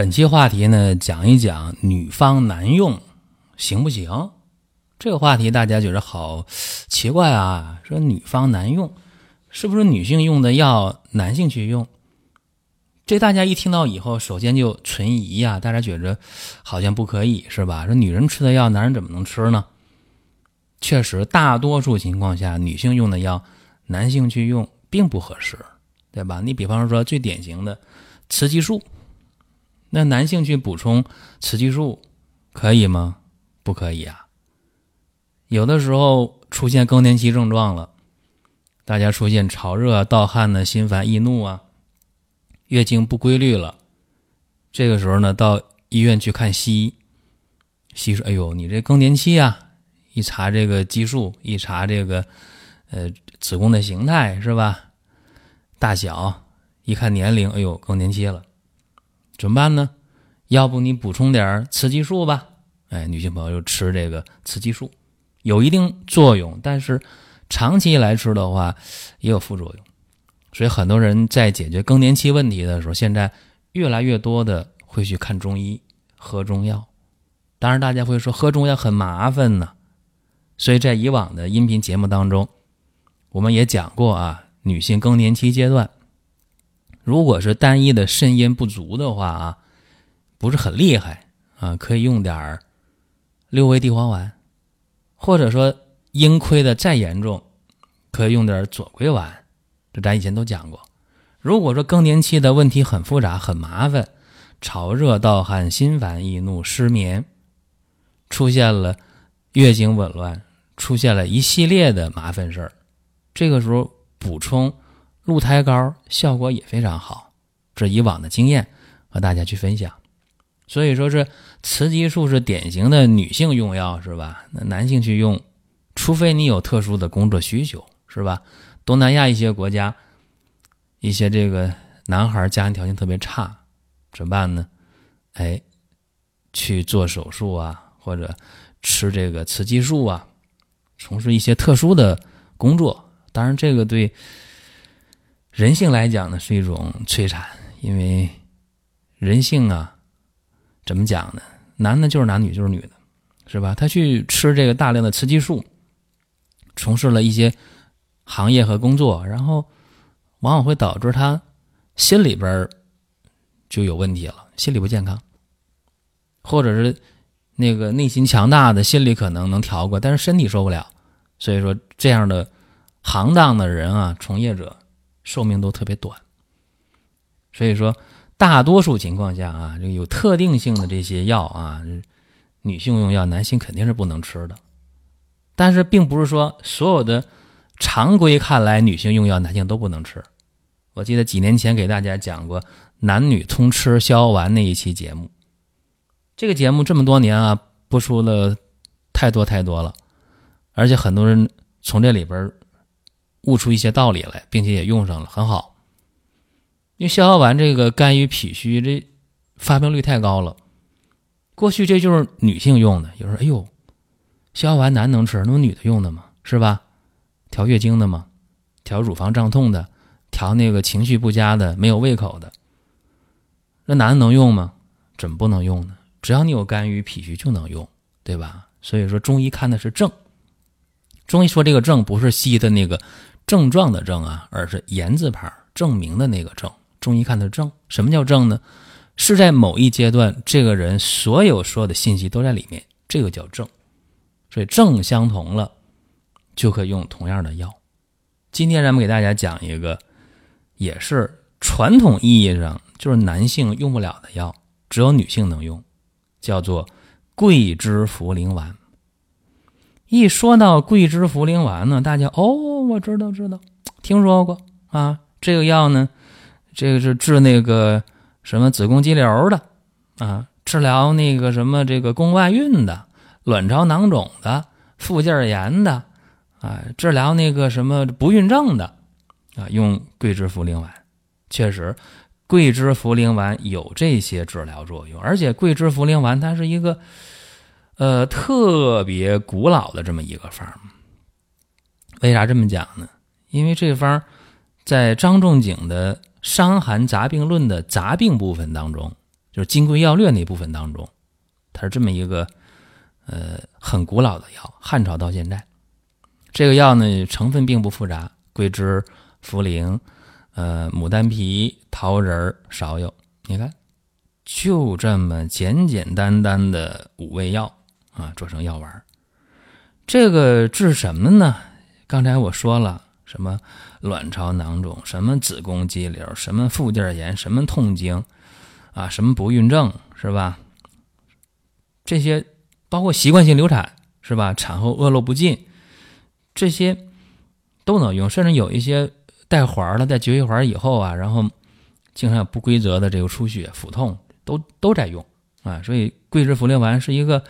本期话题呢，讲一讲女方男用行不行？这个话题大家觉得好奇怪啊！说女方男用，是不是女性用的药男性去用？这大家一听到以后，首先就存疑呀。大家觉着好像不可以是吧？说女人吃的药，男人怎么能吃呢？确实，大多数情况下，女性用的药，男性去用并不合适，对吧？你比方说最典型的雌激素。那男性去补充雌激素可以吗？不可以啊。有的时候出现更年期症状了，大家出现潮热、盗汗呢、心烦易怒啊，月经不规律了，这个时候呢，到医院去看西医，西医说：“哎呦，你这更年期啊！一查这个激素，一查这个呃子宫的形态是吧？大小，一看年龄，哎呦，更年期了。”怎么办呢？要不你补充点雌激素吧？哎，女性朋友吃这个雌激素有一定作用，但是长期来吃的话也有副作用。所以很多人在解决更年期问题的时候，现在越来越多的会去看中医、喝中药。当然，大家会说喝中药很麻烦呢。所以在以往的音频节目当中，我们也讲过啊，女性更年期阶段。如果是单一的肾阴不足的话啊，不是很厉害啊，可以用点六味地黄丸，或者说阴亏的再严重，可以用点左归丸。这咱以前都讲过。如果说更年期的问题很复杂、很麻烦，潮热、盗汗、心烦易怒、失眠，出现了月经紊乱，出现了一系列的麻烦事儿，这个时候补充。鹿胎膏效果也非常好，这以往的经验和大家去分享。所以说是雌激素是典型的女性用药是吧？那男性去用，除非你有特殊的工作需求是吧？东南亚一些国家，一些这个男孩家庭条件特别差，怎么办呢？哎，去做手术啊，或者吃这个雌激素啊，从事一些特殊的工作。当然这个对。人性来讲呢，是一种摧残，因为人性啊，怎么讲呢？男的就是男，女就是女的，是吧？他去吃这个大量的雌激素，从事了一些行业和工作，然后往往会导致他心里边就有问题了，心理不健康，或者是那个内心强大的，心理可能能调过，但是身体受不了。所以说，这样的行当的人啊，从业者。寿命都特别短，所以说大多数情况下啊，这个有特定性的这些药啊，女性用药，男性肯定是不能吃的。但是并不是说所有的常规看来女性用药，男性都不能吃。我记得几年前给大家讲过男女通吃逍遥丸那一期节目，这个节目这么多年啊，播出了太多太多了，而且很多人从这里边。悟出一些道理来，并且也用上了，很好。因为逍遥丸这个肝郁脾虚，这发病率太高了。过去这就是女性用的，有人说：“哎呦，逍遥丸男能吃，那么女的用的吗？是吧？调月经的吗？调乳房胀痛的，调那个情绪不佳的，没有胃口的，那男的能用吗？怎么不能用呢？只要你有肝郁脾虚就能用，对吧？所以说中医看的是症。中医说这个症不是西医的那个。症状的症啊，而是言字旁证明的那个证。中医看的症，什么叫症呢？是在某一阶段，这个人所有所有的信息都在里面，这个叫症。所以症相同了，就可以用同样的药。今天咱们给大家讲一个，也是传统意义上就是男性用不了的药，只有女性能用，叫做桂枝茯苓丸。一说到桂枝茯苓丸呢，大家哦，我知道知道，听说过啊。这个药呢，这个是治那个什么子宫肌瘤的啊，治疗那个什么这个宫外孕的、卵巢囊肿的、附件炎的啊，治疗那个什么不孕症的啊，用桂枝茯苓丸，确实，桂枝茯苓丸有这些治疗作用，而且桂枝茯苓丸它是一个呃特别古老的这么一个方。为啥这么讲呢？因为这方在张仲景的《伤寒杂病论》的杂病部分当中，就是《金匮要略》那部分当中，它是这么一个呃很古老的药，汉朝到现在，这个药呢成分并不复杂，桂枝、茯苓、呃牡丹皮、桃仁芍药，你看就这么简简单单的五味药啊，做成药丸这个治什么呢？刚才我说了，什么卵巢囊肿，什么子宫肌瘤，什么附件炎，什么痛经，啊，什么不孕症，是吧？这些包括习惯性流产，是吧？产后恶露不尽，这些都能用。甚至有一些带环的，在绝育环以后啊，然后经常有不规则的这个出血、腹痛，都都在用啊。所以桂枝茯苓丸是一个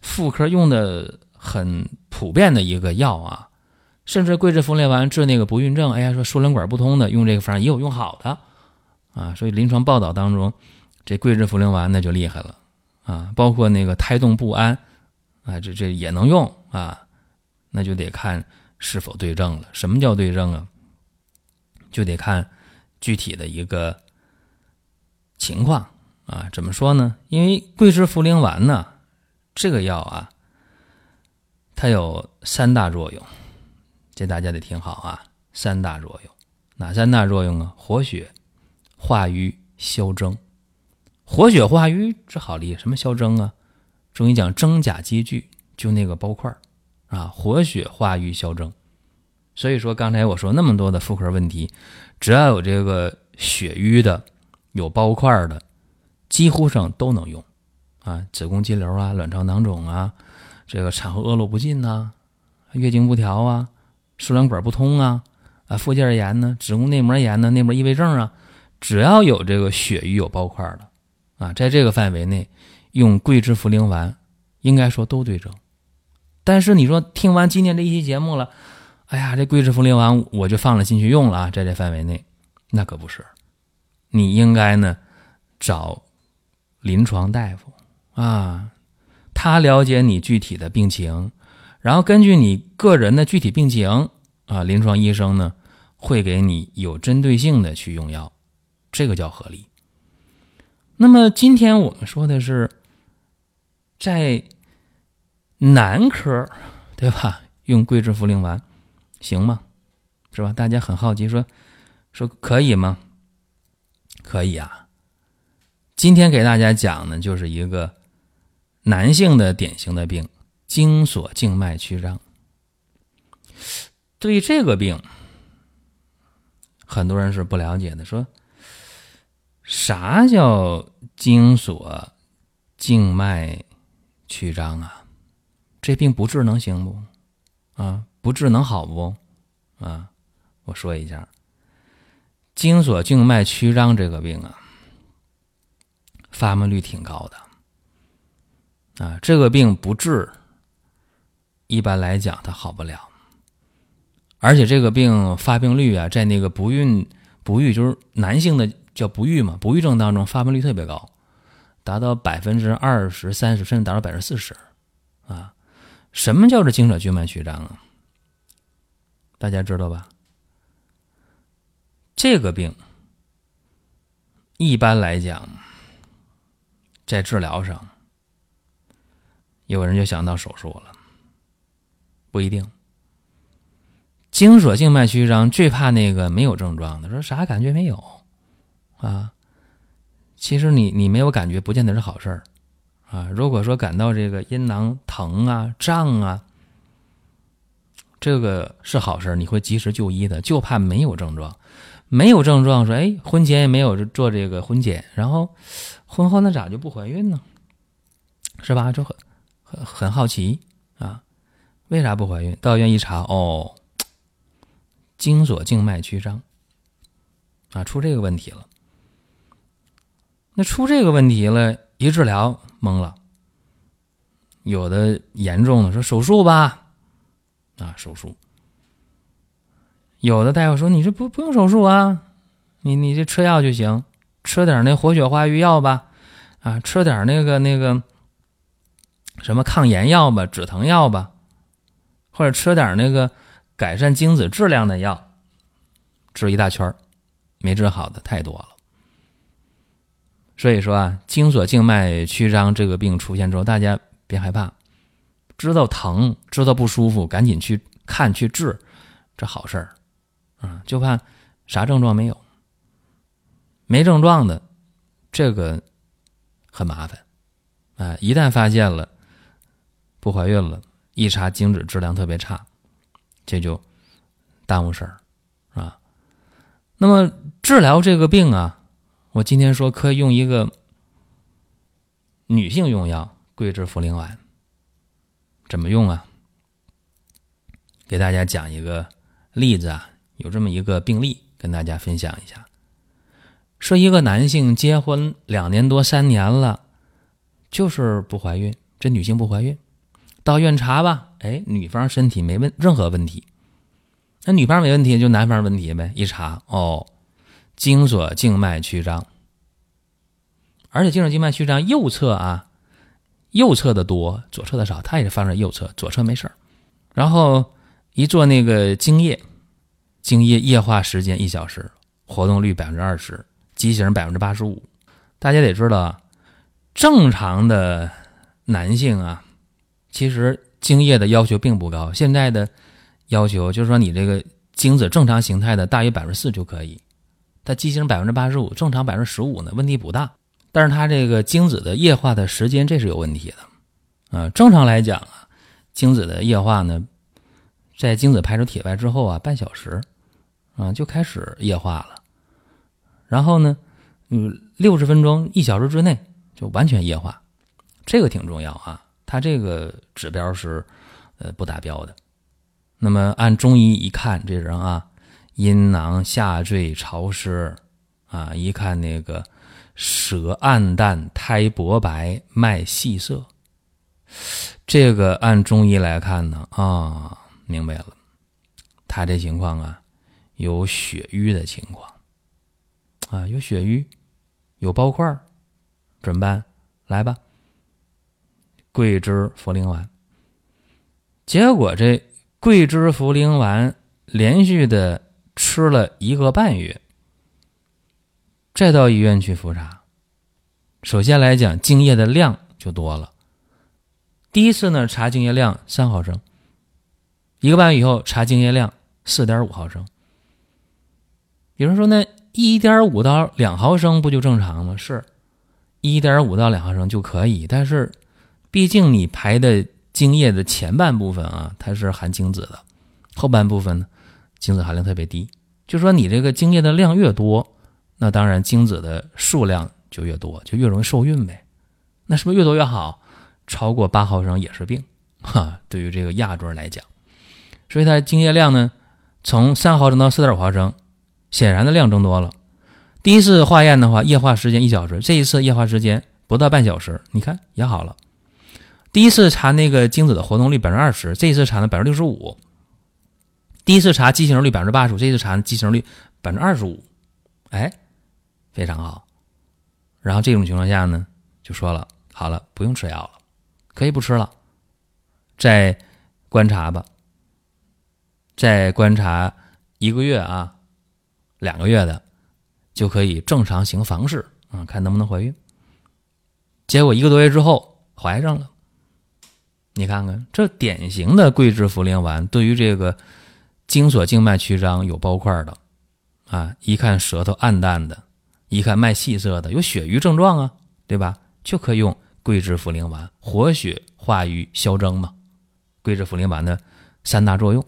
妇科用的很普遍的一个药啊。甚至桂枝茯苓丸治那个不孕症，哎呀，说输卵管不通的，用这个方也有用好的，啊，所以临床报道当中，这桂枝茯苓丸那就厉害了，啊，包括那个胎动不安，啊，这这也能用啊，那就得看是否对症了。什么叫对症啊？就得看具体的一个情况啊。怎么说呢？因为桂枝茯苓丸呢，这个药啊，它有三大作用。这大家得听好啊！三大作用，哪三大作用啊？活血、化瘀、消征。活血化瘀这好理解，什么消征啊？中医讲真假积聚，就那个包块啊，活血化瘀消征。所以说刚才我说那么多的妇科问题，只要有这个血瘀的、有包块的，几乎上都能用啊。子宫肌瘤啊、卵巢囊肿啊、这个产后恶露不尽呐、月经不调啊。输卵管不通啊，啊，附件炎呢，子宫内膜炎呢，内膜异位症啊，只要有这个血瘀有包块的，啊，在这个范围内用桂枝茯苓丸，应该说都对症。但是你说听完今天这一期节目了，哎呀，这桂枝茯苓丸我就放了进去用了啊，在这范围内，那可不是，你应该呢找临床大夫啊，他了解你具体的病情。然后根据你个人的具体病情啊，临床医生呢会给你有针对性的去用药，这个叫合理。那么今天我们说的是在男科，对吧？用桂枝茯苓丸行吗？是吧？大家很好奇，说说可以吗？可以啊。今天给大家讲的就是一个男性的典型的病。精索静脉曲张，对这个病，很多人是不了解的。说啥叫精索静脉曲张啊？这病不治能行不？啊，不治能好不？啊，我说一下，精索静脉曲张这个病啊，发病率挺高的。啊，这个病不治。一般来讲，它好不了，而且这个病发病率啊，在那个不孕、不育，就是男性的叫不育嘛，不育症当中发病率特别高，达到百分之二十三十，甚至达到百分之四十，啊，什么叫做精索静脉曲张啊？大家知道吧？这个病一般来讲，在治疗上，有人就想到手术了。不一定。精索静脉曲张最怕那个没有症状的，说啥感觉没有啊？其实你你没有感觉，不见得是好事儿啊。如果说感到这个阴囊疼啊、胀啊，这个是好事儿，你会及时就医的。就怕没有症状，没有症状，说哎，婚前也没有做这个婚检，然后婚后那咋就不怀孕呢？是吧？就很很很好奇啊。为啥不怀孕？到医院一查，哦，精索静脉曲张，啊，出这个问题了。那出这个问题了，一治疗懵了。有的严重的说手术吧，啊手术。有的大夫说你这不不用手术啊，你你这吃药就行，吃点那活血化瘀药吧，啊吃点那个那个什么抗炎药吧，止疼药吧，或者吃点那个改善精子质量的药，治一大圈没治好的太多了。所以说啊，精索静脉曲张这个病出现之后，大家别害怕，知道疼，知道不舒服，赶紧去看去治，这好事儿啊。就怕啥症状没有，没症状的，这个很麻烦啊。一旦发现了不怀孕了，一查精子质量特别差，这就耽误事儿啊。那么治疗这个病啊。我今天说可以用一个女性用药桂枝茯苓丸，怎么用啊？给大家讲一个例子啊，有这么一个病例跟大家分享一下。说一个男性结婚两年多三年了，就是不怀孕，这女性不怀孕，到院查吧，哎，女方身体没问任何问题，那女方没问题就男方问题呗，一查哦。精索静脉曲张，而且精索静脉曲张右侧啊，右侧的多，左侧的少，它也是发生右侧，左侧没事儿。然后一做那个精液，精液液化时间一小时，活动率百分之二十，畸形百分之八十五。大家得知道啊，正常的男性啊，其实精液的要求并不高。现在的要求就是说，你这个精子正常形态的大于百分之四就可以。它畸形百分之八十五，正常百分之十五呢，问题不大。但是它这个精子的液化的时间，这是有问题的。啊，正常来讲啊，精子的液化呢，在精子排出体外之后啊，半小时啊就开始液化了。然后呢，嗯，六十分钟、一小时之内就完全液化，这个挺重要啊。它这个指标是呃不达标的。那么按中医一看，这人啊。阴囊下坠潮湿，啊，一看那个舌暗淡，苔薄白，脉细涩。这个按中医来看呢，啊，明白了，他这情况啊，有血瘀的情况，啊，有血瘀，有包块怎么办？来吧，桂枝茯苓丸。结果这桂枝茯苓丸连续的。吃了一个半月，再到医院去复查。首先来讲，精液的量就多了。第一次呢，查精液量三毫升，一个半月以后查精液量四点五毫升。有人说，那一点五到两毫升不就正常吗？是，一点五到两毫升就可以。但是，毕竟你排的精液的前半部分啊，它是含精子的，后半部分呢？精子含量特别低，就说你这个精液的量越多，那当然精子的数量就越多，就越容易受孕呗。那是不是越多越好？超过八毫升也是病，哈。对于这个亚洲人来讲，所以它精液量呢，从三毫升到四点五毫升，显然的量增多了。第一次化验的话，液化时间一小时，这一次液化时间不到半小时，你看也好了。第一次查那个精子的活动率百分之二十，这一次查呢百分之六十五。第一次查畸形率百分之八十五，这次查畸形率百分之二十五，哎，非常好。然后这种情况下呢，就说了，好了，不用吃药了，可以不吃了，再观察吧，再观察一个月啊，两个月的，就可以正常行房事啊，看能不能怀孕。结果一个多月之后怀上了，你看看这典型的桂枝茯苓丸对于这个。精索静脉曲张有包块的，啊，一看舌头暗淡的，一看脉细涩的，有血瘀症状啊，对吧？就可以用桂枝茯苓丸，活血化瘀消征嘛。桂枝茯苓丸的三大作用。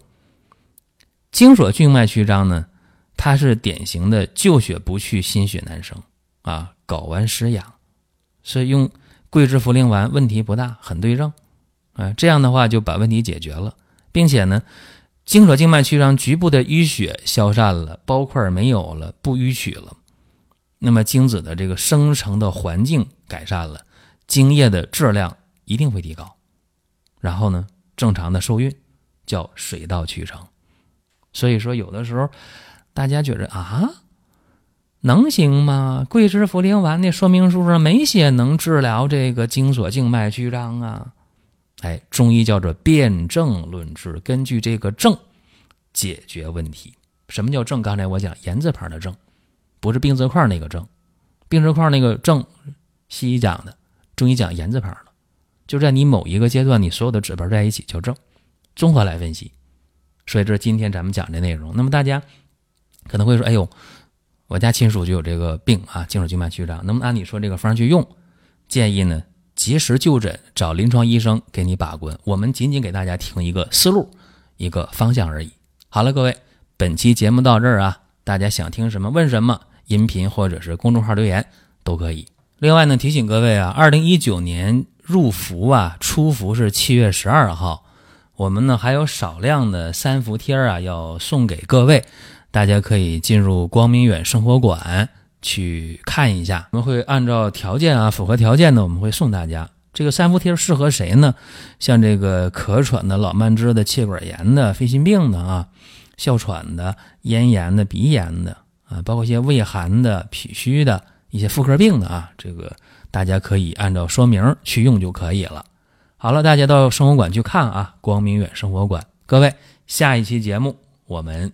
精索静脉曲张呢，它是典型的旧血不去，心血难生啊，睾丸失养，所以用桂枝茯苓丸问题不大，很对症，啊，这样的话就把问题解决了，并且呢。精索静脉曲张局部的淤血消散了，包块没有了，不淤曲了，那么精子的这个生成的环境改善了，精液的质量一定会提高，然后呢，正常的受孕叫水到渠成。所以说，有的时候大家觉着啊，能行吗？桂枝茯苓丸那说明书上没写能治疗这个精索静脉曲张啊。哎，中医叫做辨证论治，根据这个症解决问题。什么叫症？刚才我讲言字旁的症，不是病字块那个症。病字块那个症，西医讲的，中医讲言字旁的，就在你某一个阶段，你所有的指标在一起叫症，综合来分析。所以这是今天咱们讲的内容。那么大家可能会说：“哎呦，我家亲属就有这个病啊，静脉曲张，能不能按你说这个方去用？”建议呢？及时就诊，找临床医生给你把关。我们仅仅给大家提供一个思路、一个方向而已。好了，各位，本期节目到这儿啊，大家想听什么问什么，音频或者是公众号留言都可以。另外呢，提醒各位啊，二零一九年入伏啊，出伏是七月十二号，我们呢还有少量的三伏贴啊要送给各位，大家可以进入光明远生活馆。去看一下，我们会按照条件啊，符合条件的，我们会送大家这个三伏贴适合谁呢？像这个咳喘的、老慢支的、气管炎的、肺心病的啊、哮喘的、咽炎的、鼻炎的啊，包括一些胃寒的、脾虚的一些妇科病的啊，这个大家可以按照说明去用就可以了。好了，大家到生活馆去看啊，光明远生活馆。各位，下一期节目我们